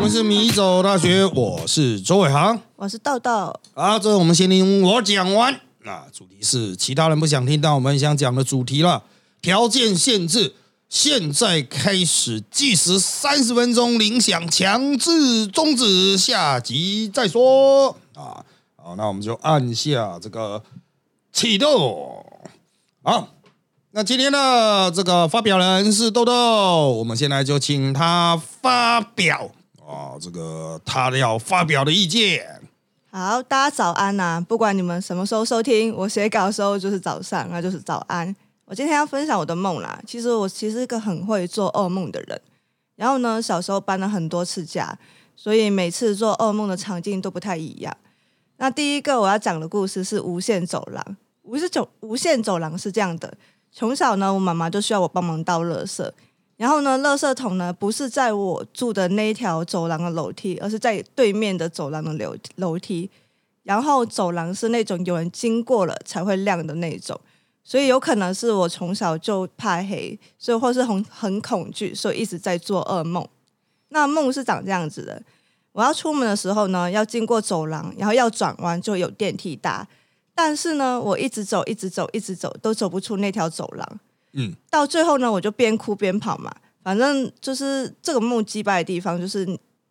们是米走大学，我是周伟航，我是豆豆。好，这我们先听我讲完。那主题是其他人不想听，但我们想讲的主题了。条件限制，现在开始计时三十分钟，铃响强制终止，下集再说啊。好，那我们就按下这个启动。好。那今天的这个发表人是豆豆，我们现在就请他发表啊，这个他要发表的意见。好，大家早安呐！不管你们什么时候收听，我写稿的时候就是早上，那就是早安。我今天要分享我的梦啦。其实我其实是个很会做噩梦的人。然后呢，小时候搬了很多次家，所以每次做噩梦的场景都不太一样。那第一个我要讲的故事是无限走廊。无限走无限走廊是这样的。从小呢，我妈妈就需要我帮忙倒垃圾，然后呢，垃圾桶呢不是在我住的那一条走廊的楼梯，而是在对面的走廊的楼楼梯。然后走廊是那种有人经过了才会亮的那种，所以有可能是我从小就怕黑，所以或是很很恐惧，所以一直在做噩梦。那梦是长这样子的：我要出门的时候呢，要经过走廊，然后要转弯就有电梯搭。但是呢，我一直走，一直走，一直走，都走不出那条走廊。嗯，到最后呢，我就边哭边跑嘛。反正就是这个梦击败的地方，就是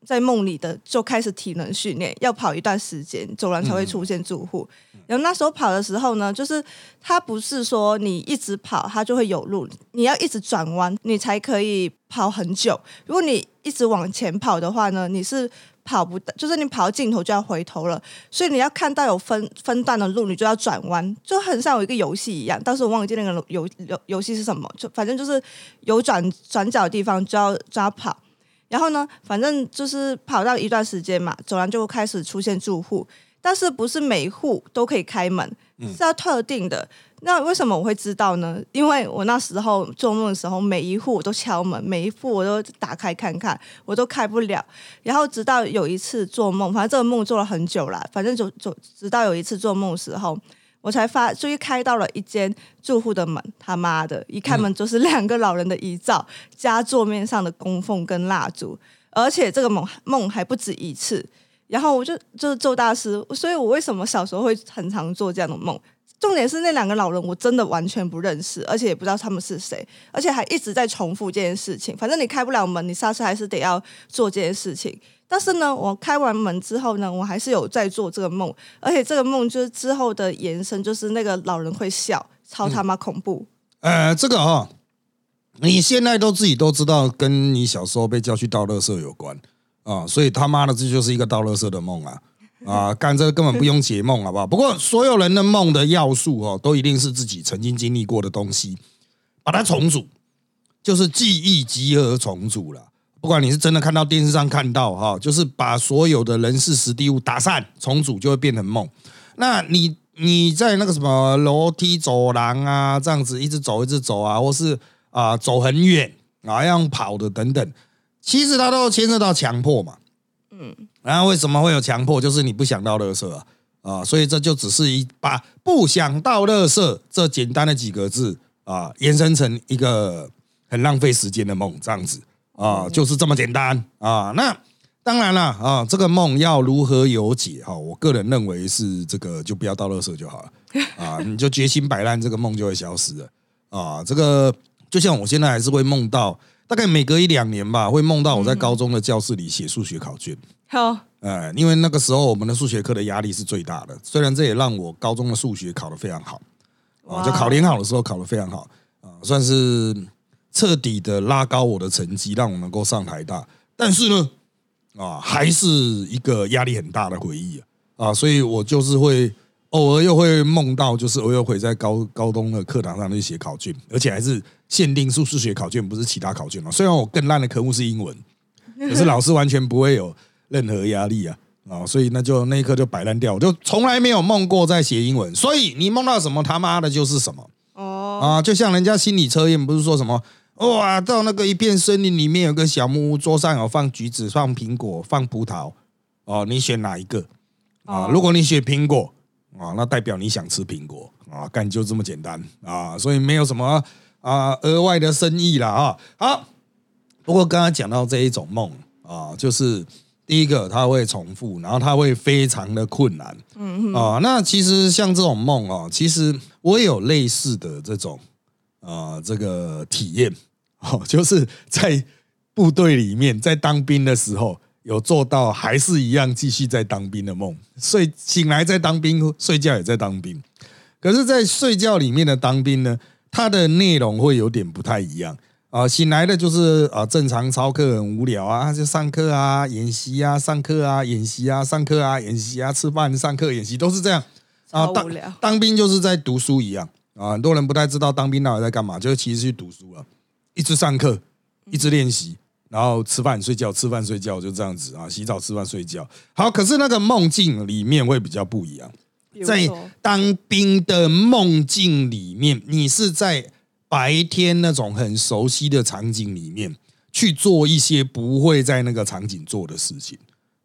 在梦里的就开始体能训练，要跑一段时间，走廊才会出现住户。然后那时候跑的时候呢，就是它不是说你一直跑它就会有路，你要一直转弯，你才可以跑很久。如果你一直往前跑的话呢，你是。跑不，就是你跑到尽头就要回头了，所以你要看到有分分段的路，你就要转弯，就很像有一个游戏一样。但是我忘记那个游游游戏是什么，就反正就是有转转角的地方就要就要跑。然后呢，反正就是跑到一段时间嘛，走廊就开始出现住户，但是不是每户都可以开门，是要特定的。那为什么我会知道呢？因为我那时候做梦的时候，每一户我都敲门，每一户我都打开看看，我都开不了。然后直到有一次做梦，反正这个梦做了很久了，反正就就直到有一次做梦的时候，我才发，终于开到了一间住户的门。他妈的，一开门就是两个老人的遗照，加桌面上的供奉跟蜡烛，而且这个梦梦还不止一次。然后我就就是周大师，所以我为什么小时候会很常做这样的梦？重点是那两个老人，我真的完全不认识，而且也不知道他们是谁，而且还一直在重复这件事情。反正你开不了门，你下次还是得要做这件事情。但是呢，我开完门之后呢，我还是有在做这个梦，而且这个梦就是之后的延伸，就是那个老人会笑，超他妈恐怖。呃，这个啊，你现在都自己都知道，跟你小时候被叫去倒垃圾有关啊，所以他妈的这就是一个倒垃圾的梦啊。啊，干这个根本不用解梦，好不好？不过所有人的梦的要素哦，都一定是自己曾经经历过的东西，把它重组，就是记忆集合重组了。不管你是真的看到电视上看到哈，就是把所有的人事实地物打散重组，就会变成梦。那你你在那个什么楼梯走廊啊，这样子一直走一直走啊，或是啊走很远啊，要跑的等等，其实它都牵涉到强迫嘛。嗯，然后为什么会有强迫？就是你不想到垃圾啊，啊，所以这就只是一把不想到垃圾这简单的几个字啊，延伸成一个很浪费时间的梦，这样子啊，就是这么简单啊。那当然了啊，这个梦要如何有解哈？我个人认为是这个就不要到垃圾就好了啊，你就决心摆烂，这个梦就会消失了啊。这个就像我现在还是会梦到。大概每隔一两年吧，会梦到我在高中的教室里写数学考卷。好，呃，因为那个时候我们的数学课的压力是最大的。虽然这也让我高中的数学考得非常好，啊，就考联考的时候考得非常好，啊，算是彻底的拉高我的成绩，让我能够上台大。但是呢，啊，还是一个压力很大的回忆啊，啊，所以我就是会。偶尔又会梦到，就是我又会在高高中的课堂上去写考卷，而且还是限定数数学考卷，不是其他考卷嘛。虽然我更烂的科目是英文，可是老师完全不会有任何压力啊啊！所以那就那一刻就摆烂掉，我就从来没有梦过在写英文。所以你梦到什么他妈的就是什么哦啊！就像人家心理测验不是说什么哇，到那个一片森林里面有个小木屋，桌上有放橘子、放苹果、放葡萄哦，你选哪一个啊？如果你选苹果。啊，那代表你想吃苹果啊？干就这么简单啊，所以没有什么啊额外的深意了啊。好，不过刚刚讲到这一种梦啊，就是第一个它会重复，然后它会非常的困难。嗯嗯啊，那其实像这种梦哦，其实我也有类似的这种啊这个体验 哦，就是在部队里面在当兵的时候。有做到还是一样继续在当兵的梦，睡醒来在当兵，睡觉也在当兵。可是，在睡觉里面的当兵呢，它的内容会有点不太一样啊。醒来的就是啊，正常操课很无聊啊，就上课啊、演习啊、上课啊、演习啊、上课啊、演习啊、吃饭、上课、演习都是这样啊。当当兵就是在读书一样啊。很多人不太知道当兵到底在干嘛，就是其实去读书了，一直上课，一直练习。然后吃饭睡觉，吃饭睡觉就这样子啊，洗澡吃饭睡觉。好，可是那个梦境里面会比较不一样。在当兵的梦境里面，你是在白天那种很熟悉的场景里面去做一些不会在那个场景做的事情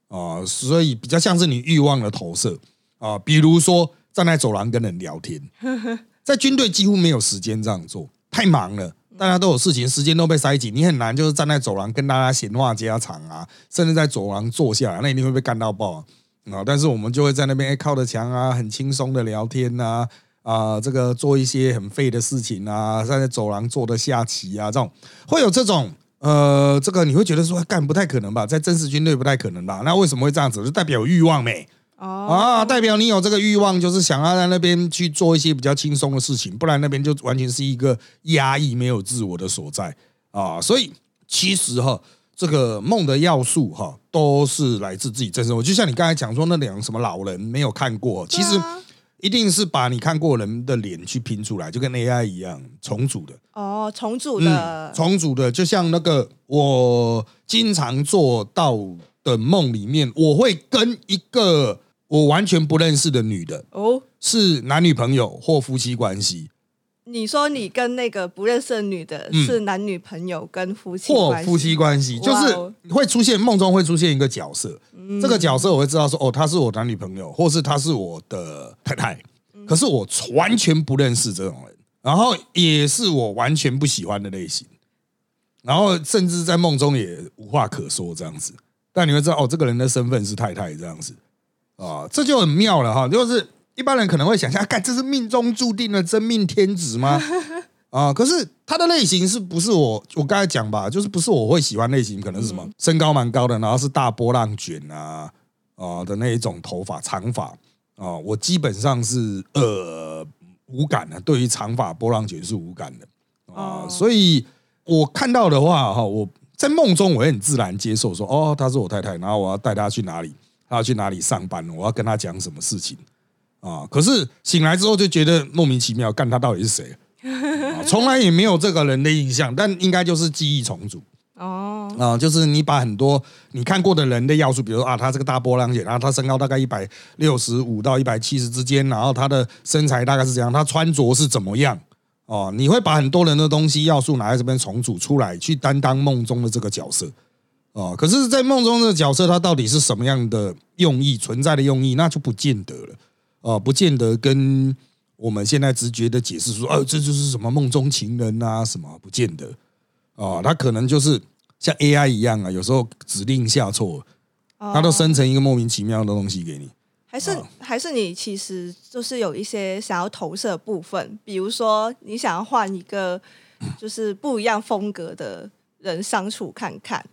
啊，所以比较像是你欲望的投射啊。比如说站在走廊跟人聊天，在军队几乎没有时间这样做，太忙了。大家都有事情，时间都被塞紧，你很难就是站在走廊跟大家闲话家常啊，甚至在走廊坐下来，那一定会被干到爆啊！但是我们就会在那边靠着墙啊，很轻松的聊天呐，啊，啊这个做一些很废的事情啊，在走廊坐的下棋啊，这种会有这种呃，这个你会觉得说干不太可能吧，在真实军队不太可能吧？那为什么会这样子？就代表欲望没？啊，代表你有这个欲望，就是想要在那边去做一些比较轻松的事情，不然那边就完全是一个压抑、没有自我的所在啊。所以其实哈，这个梦的要素哈，都是来自自己真实。我。就像你刚才讲说，那两个什么老人没有看过，其实一定是把你看过人的脸去拼出来，就跟 AI 一样重组的。哦，重组的，重组的，就像那个我经常做到的梦里面，我会跟一个。我完全不认识的女的哦，是男女朋友或夫妻关系。你说你跟那个不认识的女的是男女朋友跟夫妻或夫妻关系，就是会出现梦中会出现一个角色，这个角色我会知道说哦，他是我男女朋友，或是他是我的太太。可是我完全不认识这种人，然后也是我完全不喜欢的类型，然后甚至在梦中也无话可说这样子。但你会知道哦，这个人的身份是太太这样子。啊，这就很妙了哈！就是一般人可能会想象，看这是命中注定的真命天子吗？啊，可是他的类型是不是我我刚才讲吧？就是不是我会喜欢类型，可能是什么身高蛮高的，然后是大波浪卷啊啊的那一种头发长发啊，我基本上是呃无感的，对于长发波浪卷是无感的啊，所以我看到的话哈，我在梦中我也很自然接受说，哦，她是我太太，然后我要带她去哪里。她要去哪里上班？我要跟她讲什么事情啊？可是醒来之后就觉得莫名其妙，干他到底是谁？从来也没有这个人的印象，但应该就是记忆重组哦啊，就是你把很多你看过的人的要素，比如说啊，他这个大波浪卷，然后他身高大概一百六十五到一百七十之间，然后他的身材大概是怎样，他穿着是怎么样哦？你会把很多人的东西要素拿在这边重组出来，去担当梦中的这个角色。哦，可是，在梦中的角色，他到底是什么样的用意存在的用意，那就不见得了。哦，不见得跟我们现在直觉的解释说，哦，这就是什么梦中情人啊，什么不见得。哦，他可能就是像 AI 一样啊，有时候指令下错，他都生成一个莫名其妙的东西给你。还是还是你其实就是有一些想要投射的部分，比如说你想要换一个就是不一样风格的人相处看看。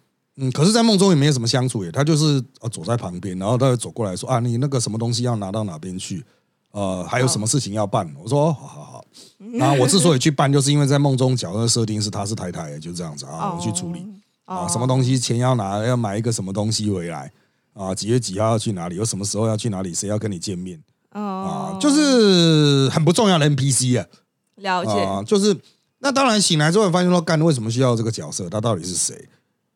嗯，可是，在梦中也没有什么相处耶，他就是呃走在旁边，然后他就走过来说啊，你那个什么东西要拿到哪边去？呃，还有什么事情要办？我说好好好。那我之所以去办，就是因为在梦中角色设定是他是太太，就这样子啊，我去处理啊，什么东西钱要拿，要买一个什么东西回来啊？几月几号要去哪里？有什么时候要去哪里？谁要跟你见面？啊，就是很不重要的 NPC 啊。了解，啊就是那当然醒来之后发现说，干为什么需要这个角色？他到底是谁？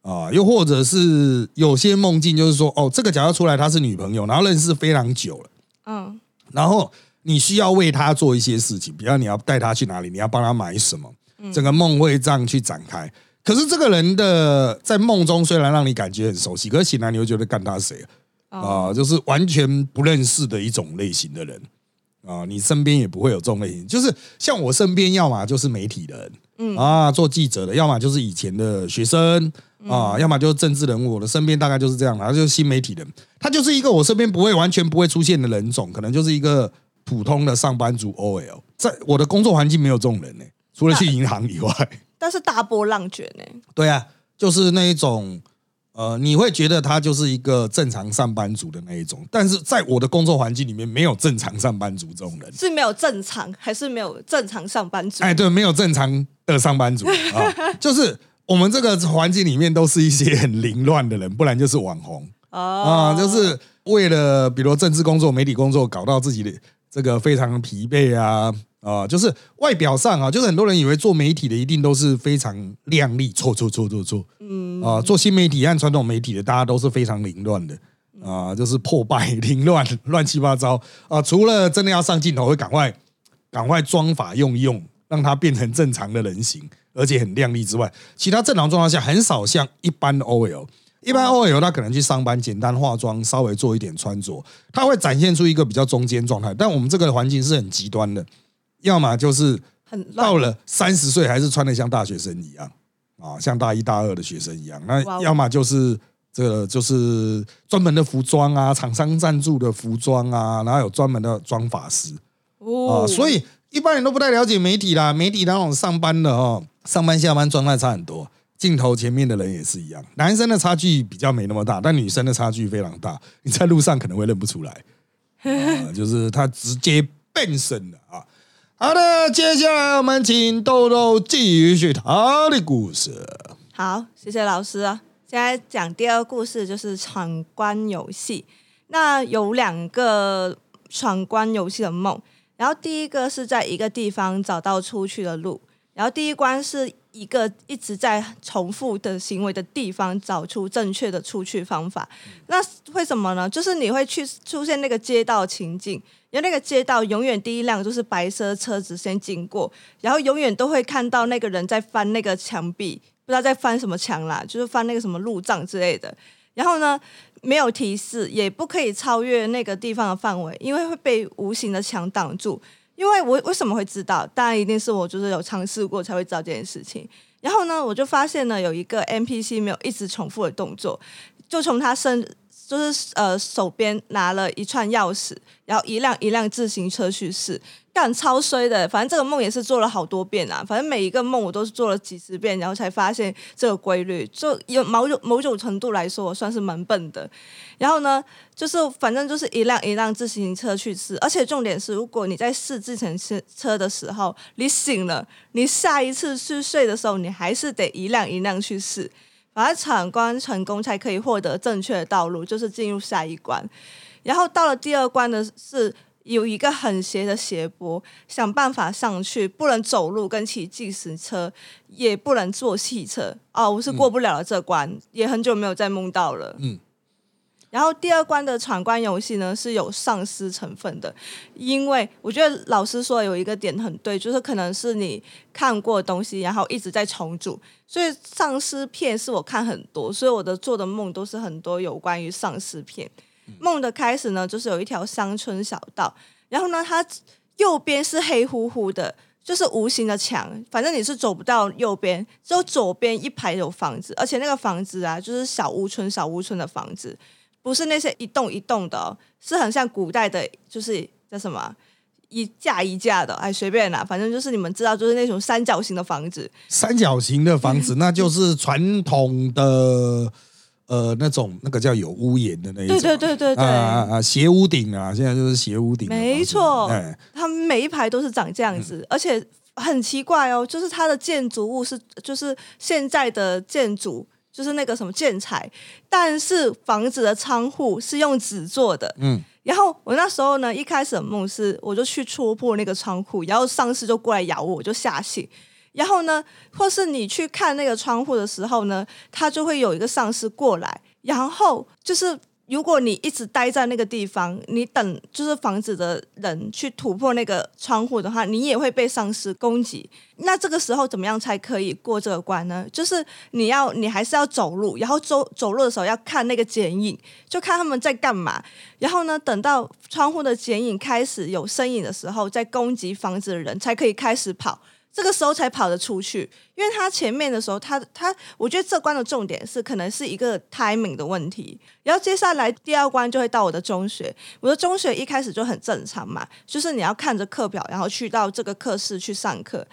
啊，又或者是有些梦境，就是说，哦，这个假设出来她是女朋友，然后认识非常久了，嗯，然后你需要为她做一些事情，比方你要带她去哪里，你要帮她买什么，整个梦会这样去展开。可是这个人的在梦中虽然让你感觉很熟悉，可是醒来你会觉得干他谁啊？就是完全不认识的一种类型的人啊，你身边也不会有这种类型。就是像我身边，要么就是媒体人，嗯啊，做记者的，要么就是以前的学生啊，要么就是政治人物。我的身边大概就是这样，然后就是新媒体人，他就是一个我身边不会完全不会出现的人种，可能就是一个普通的上班族 OL。在我的工作环境没有这种人呢，除了去银行以外。但是大波浪卷呢？对啊，就是那一种。呃，你会觉得他就是一个正常上班族的那一种，但是在我的工作环境里面，没有正常上班族这种人，是没有正常，还是没有正常上班族？哎，对，没有正常的上班族啊，就是我们这个环境里面都是一些很凌乱的人，不然就是网红。啊，就是为了比如政治工作、媒体工作，搞到自己的这个非常疲惫啊。啊，就是外表上啊，就是很多人以为做媒体的一定都是非常靓丽，错错错错错，嗯。啊，做新媒体和传统媒体的，大家都是非常凌乱的。啊，就是破败、凌乱、乱七八糟。啊。除了真的要上镜头，会赶快赶快装法用一用，让它变成正常的人形，而且很靓丽之外，其他正常状况下很少像一般的 OL，一般 OL 他可能去上班，简单化妆，稍微做一点穿着，他会展现出一个比较中间状态。但我们这个环境是很极端的。要么就是到了三十岁还是穿的像大学生一样啊，像大一大二的学生一样。那要么就是这个就是专门的服装啊，厂商赞助的服装啊，然后有专门的妆法师啊。所以一般人都不太了解媒体啦，媒体那种上班的哦，上班下班状态差很多。镜头前面的人也是一样，男生的差距比较没那么大，但女生的差距非常大。你在路上可能会认不出来，啊，就是他直接变身了啊。好的，接下来我们请豆豆继续他的故事。好，谢谢老师啊。现在讲第二个故事，就是闯关游戏。那有两个闯关游戏的梦，然后第一个是在一个地方找到出去的路，然后第一关是一个一直在重复的行为的地方找出正确的出去方法。那为什么呢？就是你会去出现那个街道情景。因为那个街道永远第一辆就是白色车子先经过，然后永远都会看到那个人在翻那个墙壁，不知道在翻什么墙啦，就是翻那个什么路障之类的。然后呢，没有提示，也不可以超越那个地方的范围，因为会被无形的墙挡住。因为我为什么会知道？当然一定是我就是有尝试过才会知道这件事情。然后呢，我就发现呢有一个 NPC 没有一直重复的动作，就从他身。就是呃，手边拿了一串钥匙，然后一辆一辆自行车去试，干超衰的。反正这个梦也是做了好多遍啊，反正每一个梦我都是做了几十遍，然后才发现这个规律。就有某种某种程度来说，我算是蛮笨的。然后呢，就是反正就是一辆一辆自行车去试，而且重点是，如果你在试自行车车的时候，你醒了，你下一次去睡的时候，你还是得一辆一辆去试。把它闯关成功才可以获得正确的道路，就是进入下一关。然后到了第二关的是有一个很斜的斜坡，想办法上去，不能走路跟骑计时车，也不能坐汽车。啊，我是过不了这关，也很久没有再梦到了。嗯。然后第二关的闯关游戏呢是有丧尸成分的，因为我觉得老师说有一个点很对，就是可能是你看过东西，然后一直在重组，所以丧尸片是我看很多，所以我的做的梦都是很多有关于丧尸片。梦的开始呢，就是有一条乡村小道，然后呢，它右边是黑乎乎的，就是无形的墙，反正你是走不到右边，只有左边一排有房子，而且那个房子啊，就是小屋村、小屋村的房子。不是那些一栋一栋的，是很像古代的，就是叫什么一架一架的，哎，随便啦，反正就是你们知道，就是那种三角形的房子。三角形的房子，那就是传统的呃那种那个叫有屋檐的那一种，对对对对对啊啊斜屋顶啊，现在就是斜屋顶。没错，哎，他们每一排都是长这样子，而且很奇怪哦，就是它的建筑物是就是现在的建筑。就是那个什么建材，但是房子的窗户是用纸做的。嗯，然后我那时候呢，一开始的梦是，我就去戳破那个窗户，然后丧尸就过来咬我，我就吓醒。然后呢，或是你去看那个窗户的时候呢，他就会有一个丧尸过来，然后就是如果你一直待在那个地方，你等就是房子的人去突破那个窗户的话，你也会被丧尸攻击。那这个时候怎么样才可以过这个关呢？就是你要你还是要走路，然后走走路的时候要看那个剪影，就看他们在干嘛。然后呢，等到窗户的剪影开始有身影的时候，再攻击房子的人才可以开始跑。这个时候才跑得出去，因为他前面的时候，他他，我觉得这关的重点是可能是一个 timing 的问题。然后接下来第二关就会到我的中学，我的中学一开始就很正常嘛，就是你要看着课表，然后去到这个课室去上课。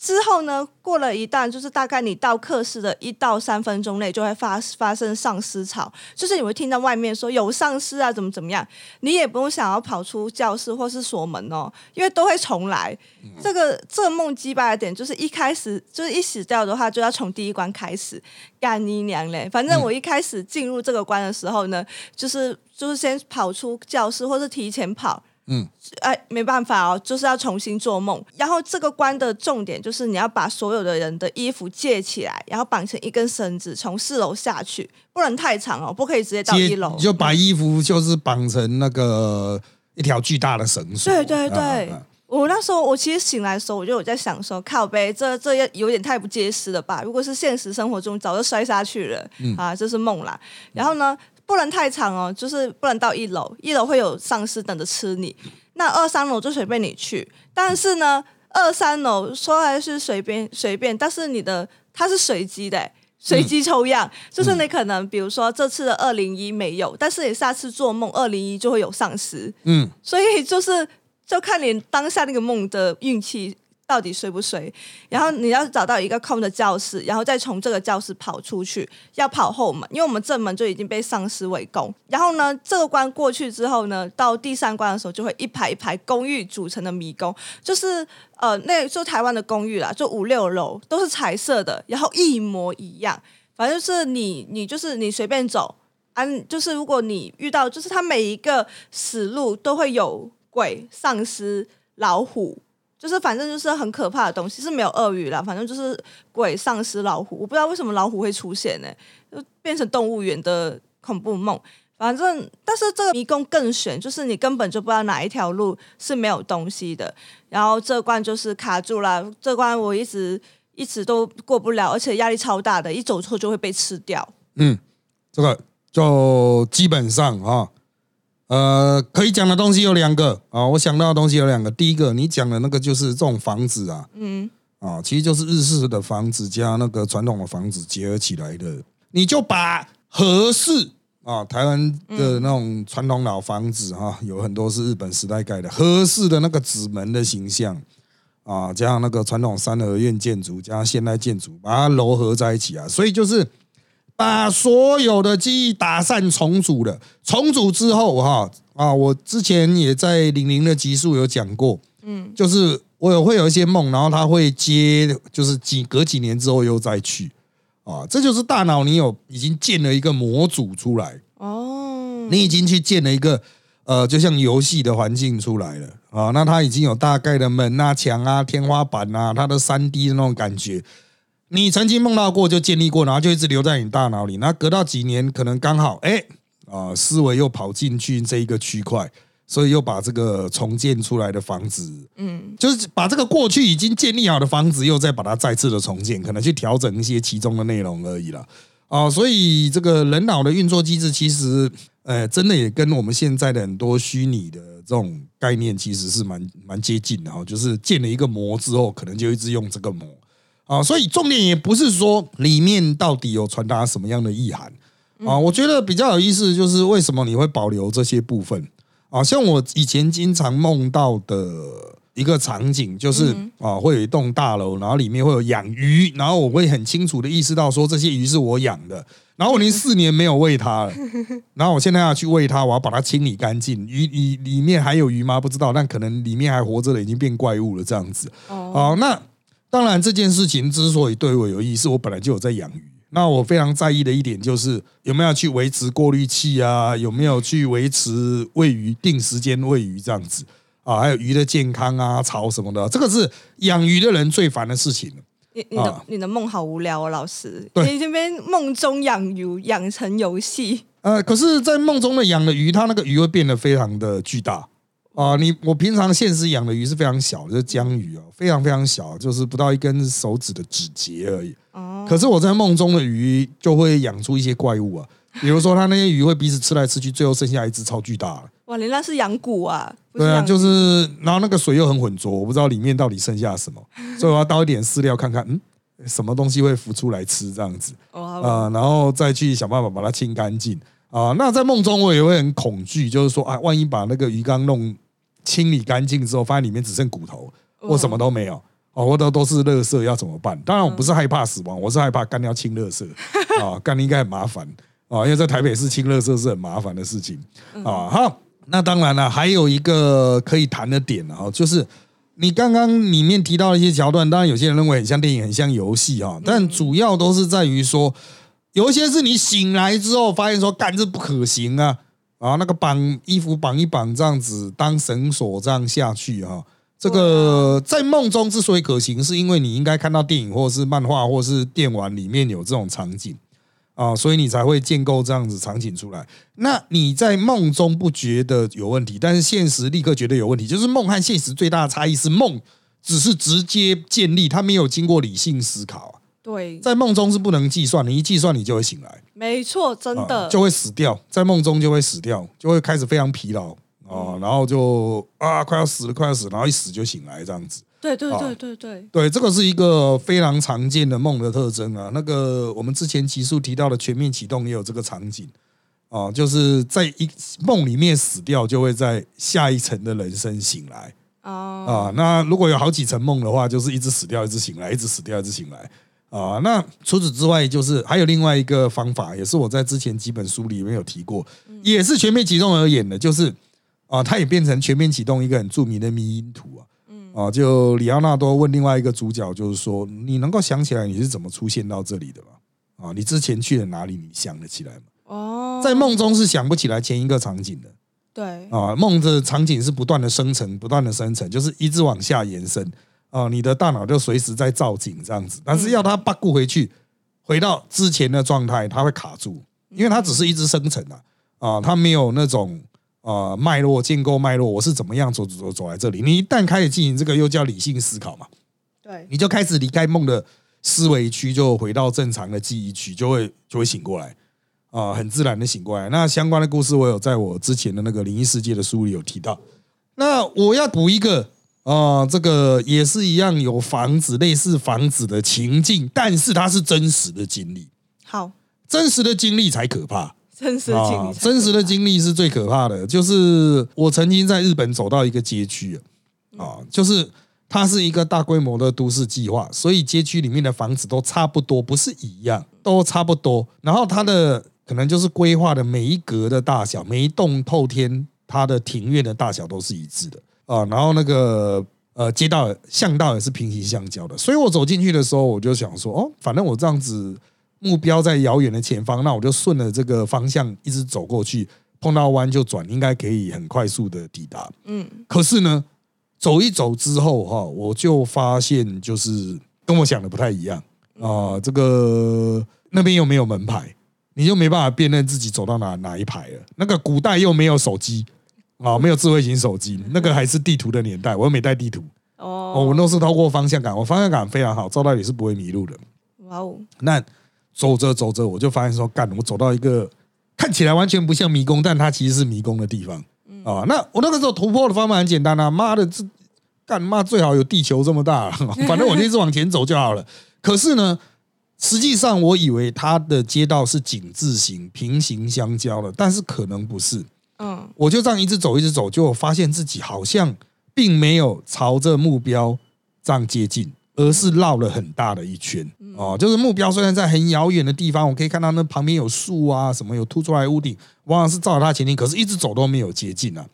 之后呢，过了一段，就是大概你到课室的一到三分钟内，就会发发生丧尸潮，就是你会听到外面说有丧尸啊，怎么怎么样，你也不用想要跑出教室或是锁门哦，因为都会重来。这个这个梦击败的点就是一开始就是一死掉的话，就要从第一关开始干你娘嘞！反正我一开始进入这个关的时候呢，就是就是先跑出教室，或是提前跑。嗯，哎，没办法哦，就是要重新做梦。然后这个关的重点就是你要把所有的人的衣服借起来，然后绑成一根绳子从四楼下去，不能太长哦，不可以直接到一楼。就把衣服就是绑成那个一条巨大的绳索。对对对，我那时候我其实醒来的时候，我就有在想说，靠背这这有点太不结实了吧？如果是现实生活中，早就摔下去了。啊，这是梦啦。然后呢？不能太长哦，就是不能到一楼，一楼会有丧尸等着吃你。那二三楼就随便你去，但是呢，二三楼说来是随便随便，但是你的它是随机的，随机抽样，就是你可能比如说这次的二零一没有，但是你下次做梦二零一就会有丧尸。嗯，所以就是就看你当下那个梦的运气。到底睡不睡？然后你要找到一个空的教室，然后再从这个教室跑出去，要跑后门，因为我们正门就已经被丧尸围攻。然后呢，这个关过去之后呢，到第三关的时候，就会一排一排公寓组成的迷宫，就是呃，那就台湾的公寓啦，就五六楼都是彩色的，然后一模一样。反正就是你，你就是你随便走，啊就是如果你遇到，就是它每一个死路都会有鬼、丧尸、老虎。就是反正就是很可怕的东西，是没有鳄鱼啦，反正就是鬼、丧尸、老虎。我不知道为什么老虎会出现呢？就变成动物园的恐怖梦。反正，但是这个迷宫更悬，就是你根本就不知道哪一条路是没有东西的。然后这关就是卡住了，这关我一直一直都过不了，而且压力超大的，一走错就会被吃掉。嗯，这个就基本上啊。呃，可以讲的东西有两个啊，我想到的东西有两个。第一个，你讲的那个就是这种房子啊，嗯，啊，其实就是日式的房子加那个传统的房子结合起来的。你就把和式啊，台湾的那种传统老房子哈，有很多是日本时代盖的和式的那个纸门的形象啊，加上那个传统三合院建筑加现代建筑，把它糅合在一起啊，所以就是。把所有的记忆打散重组了，重组之后哈啊，我之前也在零零的集数有讲过，嗯，就是我有会有一些梦，然后他会接，就是几隔几年之后又再去。啊，这就是大脑你有已经建了一个模组出来。哦，你已经去建了一个呃，就像游戏的环境出来了。啊，那它已经有大概的门啊、墙啊、天花板啊，它的三 D 的那种感觉。你曾经梦到过就建立过，然后就一直留在你大脑里。那隔到几年，可能刚好哎啊，思维又跑进去这一个区块，所以又把这个重建出来的房子，嗯，就是把这个过去已经建立好的房子，又再把它再次的重建，可能去调整一些其中的内容而已了。啊，所以这个人脑的运作机制，其实呃，真的也跟我们现在的很多虚拟的这种概念，其实是蛮蛮接近的哈。就是建了一个模之后，可能就一直用这个模。啊，所以重点也不是说里面到底有传达什么样的意涵啊，我觉得比较有意思就是为什么你会保留这些部分啊？像我以前经常梦到的一个场景，就是啊，会有一栋大楼，然后里面会有养鱼，然后我会很清楚的意识到说这些鱼是我养的，然后我已经四年没有喂它了，然后我现在要去喂它，我要把它清理干净，鱼里里面还有鱼吗？不知道，但可能里面还活着的已经变怪物了这样子。哦，那。当然，这件事情之所以对我有意思，我本来就有在养鱼。那我非常在意的一点就是有没有去维持过滤器啊，有没有去维持喂鱼定时间喂鱼这样子啊，还有鱼的健康啊、草什么的，这个是养鱼的人最烦的事情。你你的你的梦好无聊哦，老师，你这边梦中养鱼养成游戏。呃，可是，在梦中的养的鱼，它那个鱼会变得非常的巨大啊！你我平常现实养的鱼是非常小的，就是江鱼哦，非常非常小，就是不到一根手指的指节而已。哦，可是我在梦中的鱼就会养出一些怪物啊，比如说它那些鱼会彼此吃来吃去，最后剩下一只超巨大的。哇，你那是养蛊啊？对啊，就是然后那个水又很浑浊，我不知道里面到底剩下什么，所以我要倒一点饲料看看，嗯，什么东西会浮出来吃这样子。哇，啊、然后再去想办法把它清干净啊、那在梦中我也会很恐惧，就是说啊，万一把那个鱼缸弄清理干净之后，发现里面只剩骨头或什么都没有，哦，或者都是垃圾，要怎么办？当然我不是害怕死亡，我是害怕干掉清垃圾。啊，干应该很麻烦。啊，因为在台北市清垃圾是很麻烦的事情。啊。好，那当然了，还有一个可以谈的点啊，就是。你刚刚里面提到的一些桥段，当然有些人认为很像电影，很像游戏啊，但主要都是在于说，有一些是你醒来之后发现说，干这不可行啊，啊，那个绑衣服绑一绑这样子当绳索这样下去哈、这个在梦中之所以可行，是因为你应该看到电影或者是漫画或是电玩里面有这种场景啊，所以你才会建构这样子场景出来。那你在梦中不觉得有问题，但是现实立刻觉得有问题，就是梦和现实最大的差异是梦只是直接建立，它没有经过理性思考啊，对，在梦中是不能计算，你一计算你就会醒来。没错，真啊的就会死掉，在梦中就会死掉，就会开始非常疲劳啊，然后就啊快要死了，快要死了，然后一死就醒来这样子。对对啊对对对，对，这个是一个非常常见的梦的特征啊。那个我们之前集数提到的全面启动也有这个场景啊，就是在一梦里面死掉，就会在下一层的人生醒来哦，啊。那如果有好几层梦的话，就是一直死掉，一直醒来，一直死掉，一直醒来。啊，那除此之外，就是还有另外一个方法，也是我在之前几本书里面有提过，也是全面启动而演的，就是啊，它也变成全面启动一个很著名的迷因图啊。嗯啊，就里奥纳多问另外一个主角，就是说，你能够想起来你是怎么出现到这里的吗？啊，你之前去了哪里？你想得起来吗？哦，在梦中是想不起来前一个场景的对，啊，梦的场景是不断的生成，不断的生成，就是一直往下延伸啊，你的大脑就随时在造景这样子，但是要它八顾回去，回到之前的状态，它会卡住，因为它只是一直生成啊，啊，它没有那种呃脉络建构脉络，我是怎么样走走走走来这里？你一旦开始进行这个，又叫理性思考嘛，对，你就开始离开梦的思维区，就回到正常的记忆区，就会就会醒过来啊、很自然的醒过来。那相关的故事，我有在我之前的那个灵异世界的书里有提到。那我要补一个啊、这个也是一样有房子类似房子的情境，但是它是真实的经历，好，真实的经历才可怕。真实的经啊历，才真实的经历是最可怕的。就是我曾经在日本走到一个街区啊，就是它是一个大规模的都市计划，所以街区里面的房子都差不多，不是一样，都差不多。然后它的可能就是规划的每一格的大小，每一栋透天它的庭院的大小都是一致的啊。然后那个。呃，街道巷道也是平行相交的，所以我走进去的时候，我就想说，哦，反正我这样子目标在遥远的前方，那我就顺着这个方向一直走过去，碰到弯就转，应该可以很快速的抵达。嗯，可是呢，走一走之后哈，我就发现就是跟我想的不太一样啊、这个那边又没有门牌，你就没办法辨认自己走到哪哪一排了。那个古代又没有手机啊，没有智慧型手机，那个还是地图的年代，我又没带地图哦，我哦，都是透过方向感，我方向感非常好，照道理是不会迷路的。哇哦，那走着走着，我就发现说，干，我走到一个看起来完全不像迷宫，但它其实是迷宫的地方啊。那我那个时候突破的方法很简单啊，妈的，这干妈最好有地球这么大，反正我就一直往前走就好了。可是呢，实际上我以为它的街道是井字形、平行相交的，但是可能不是。嗯，我就这样一直走，一直走，就发现自己好像并没有朝着目标这样接近，而是绕了很大的一圈哦。就是目标虽然在很遥远的地方，我可以看到那旁边有树啊，什么有凸出来的屋顶，往往是照着它前进，可是一直走都没有接近啊。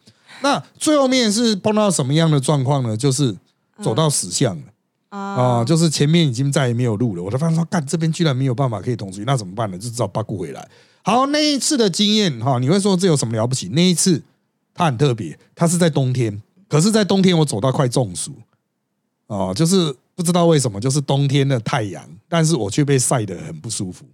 那最后面是碰到什么样的状况呢？就是走到死巷了。啊、啊，就是前面已经再也没有路了。我就发现说，干这边居然没有办法可以通出去，那怎么办呢？就只好八顾回来。好，那一次的经验哈，你会说这有什么了不起？那一次它很特别，它是在冬天，可是，在冬天我走到快中暑哦，就是不知道为什么，就是冬天的太阳，但是我却被晒得很不舒服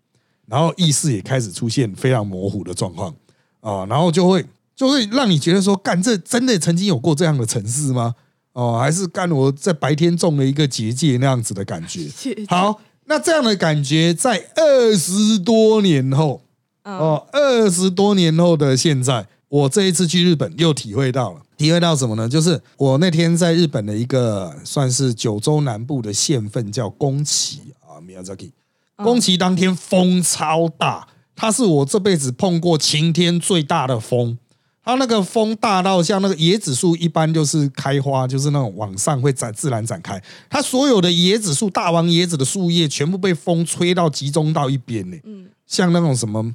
然后意识也开始出现非常模糊的状况啊，然后就会就会让你觉得说，干这真的曾经有过这样的城市吗？哦，还是干我在白天中了一个结界那样子的感觉。好，那这样的感觉在二十多年后，哦，二十多年后的现在，我这一次去日本又体会到了，体会到什么呢？就是我那天在日本的一个算是九州南部的县份叫宫崎啊，Miyazaki。宫崎当天风超大，它是我这辈子碰过晴天最大的风。它那个风大到像那个椰子树一般，就是开花，就是那种往上会展自然展开。它所有的椰子树、大王椰子的树叶全部被风吹到集中到一边呢。嗯，像那种什么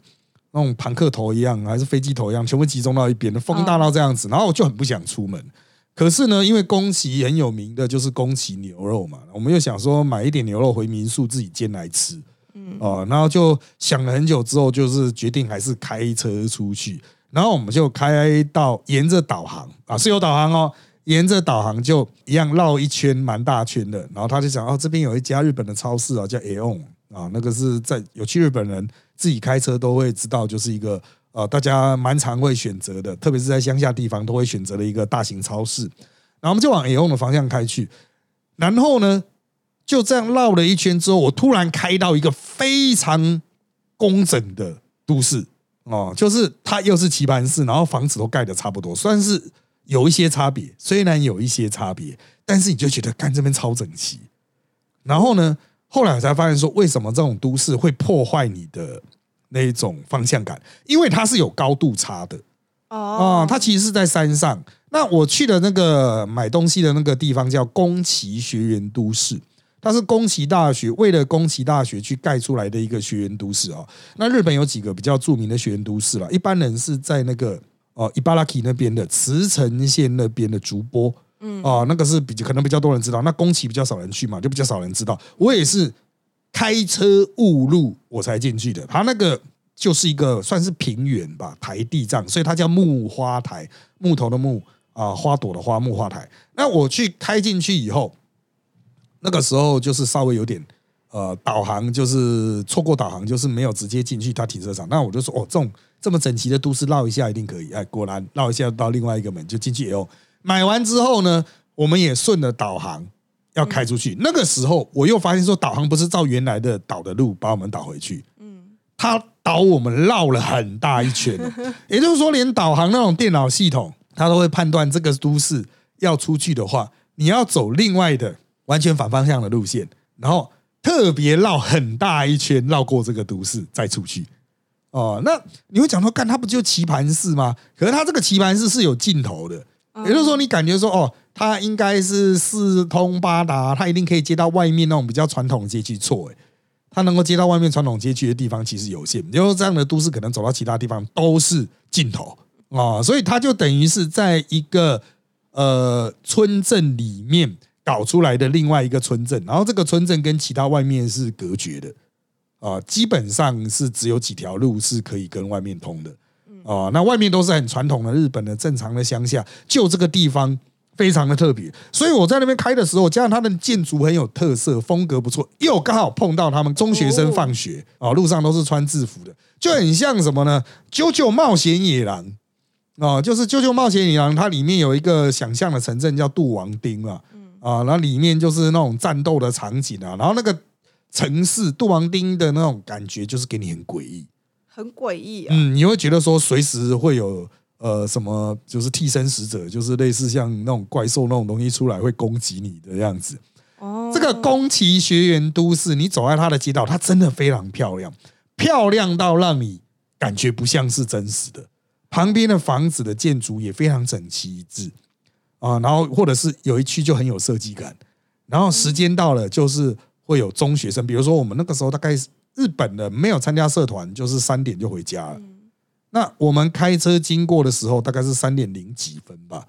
那种庞克头一样，还是飞机头一样，全部集中到一边。风大到这样子，然后我就很不想出门。可是呢，因为宫崎很有名的就是宫崎牛肉嘛，我们又想说买一点牛肉回民宿自己煎来吃。嗯，哦，然后就想了很久之后，就是决定还是开车出去。然后我们就开到沿着导航啊，是有导航哦，沿着导航就一样绕一圈，蛮大圈的。然后他就讲哦，这边有一家日本的超市啊，叫 Aeon 啊，那个是在有去日本人自己开车都会知道，就是一个呃大家蛮常会选择的，特别是在乡下地方都会选择的一个大型超市。然后我们就往 Aeon 的方向开去，然后呢就这样绕了一圈之后，我突然开到一个非常工整的都市。哦，就是它又是棋盘式，然后房子都盖的差不多，算是有一些差别。虽然有一些差别，但是你就觉得干这边超整齐。然后呢，后来我才发现说，为什么这种都市会破坏你的那一种方向感？因为它是有高度差的。哦，它其实是在山上。那我去的那个买东西的那个地方叫宫崎学园都市。它是宫崎大学为了宫崎大学去盖出来的一个学园都市啊。那日本有几个比较著名的学园都市了，一般人是在那个哦伊巴拉基那边的茨城县那边的竹波，嗯，哦，那个是比较可能比较多人知道。那宫崎比较少人去嘛，就比较少人知道。我也是开车误入我才进去的。它那个就是一个算是平原吧，台地这样，所以它叫木花台，木头的木啊，花朵的花，木花台。那我去开进去以后。那个时候就是稍微有点，呃，导航就是错过导航，就是没有直接进去它停车场。那我就说，哦，这种这么整齐的都市绕一下一定可以。哎，果然绕一下到另外一个门就进去以后，买完之后呢，我们也顺着导航要开出去。那个时候我又发现说，导航不是照原来的导的路把我们导回去，嗯，它导我们绕了很大一圈。也就是说，连导航那种电脑系统，它都会判断这个都市要出去的话，你要走另外的。完全反方向的路线，然后特别绕很大一圈，绕过这个都市再出去。哦，那你会讲说，干它不就棋盘式吗？可是它这个棋盘式是有尽头的，也就是说，你感觉说，哦，它应该是四通八达，它一定可以接到外面那种比较传统的街区。错，诶，它能够接到外面传统街区的地方其实有限。因为这样的都市可能走到其他地方都是尽头啊，所以它就等于是在一个呃村镇里面。搞出来的另外一个村镇，然后这个村镇跟其他外面是隔绝的啊，基本上是只有几条路是可以跟外面通的啊。那外面都是很传统的日本的正常的乡下，就这个地方非常的特别，所以我在那边开的时候，加上它的建筑很有特色，风格不错，又刚好碰到他们中学生放学啊，路上都是穿制服的，就很像什么呢？啾啾冒险野狼啊，就是啾啾冒险野狼，它里面有一个想象的城镇叫杜王町啊。啊，然后里面就是那种战斗的场景啊，然后那个城市杜王町的那种感觉，就是给你很诡异，很诡异。啊嗯，你会觉得说随时会有呃什么，就是替身使者，就是类似像那种怪兽那种东西出来会攻击你的样子。哦，这个宫崎学园都市，你走在它的街道，它真的非常漂亮，漂亮到让你感觉不像是真实的。旁边的房子的建筑也非常整齐一致。啊，然后或者是有一区就很有设计感，然后时间到了就是会有中学生，比如说我们那个时候大概日本的没有参加社团，就是三点就回家了。那我们开车经过的时候大概是三点零几分吧，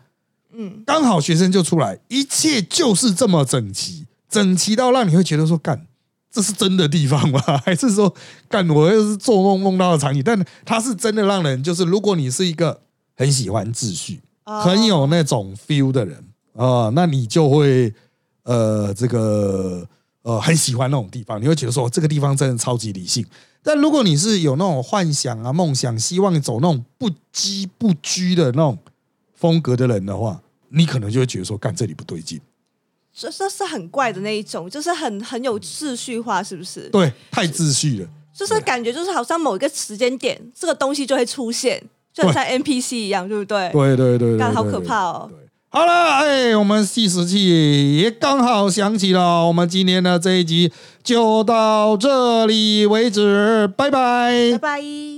嗯，刚好学生就出来，一切就是这么整齐，整齐到让你会觉得说干，这是真的地方吗？还是说干我又是做梦梦到的场景？但它是真的让人就是，如果你是一个很喜欢秩序。很有那种 feel 的人啊，那你就会呃，这个呃很喜欢那种地方，你会觉得说这个地方真的超级理性。但如果你是有那种幻想啊、梦想，希望走那种不羁不拘的那种风格的人的话，你可能就会觉得说，干这里不对劲。这这是很怪的那一种，就是很很有秩序化，是不是？对，太秩序了。就是感觉就是好像某一个时间点，这个东西就会出现，就很像 NPC 一样，对不对？对对对对，干好可怕哦。好了，哎，我们计时器也刚好响起了，我们今天的这一集就到这里为止，拜拜，拜拜。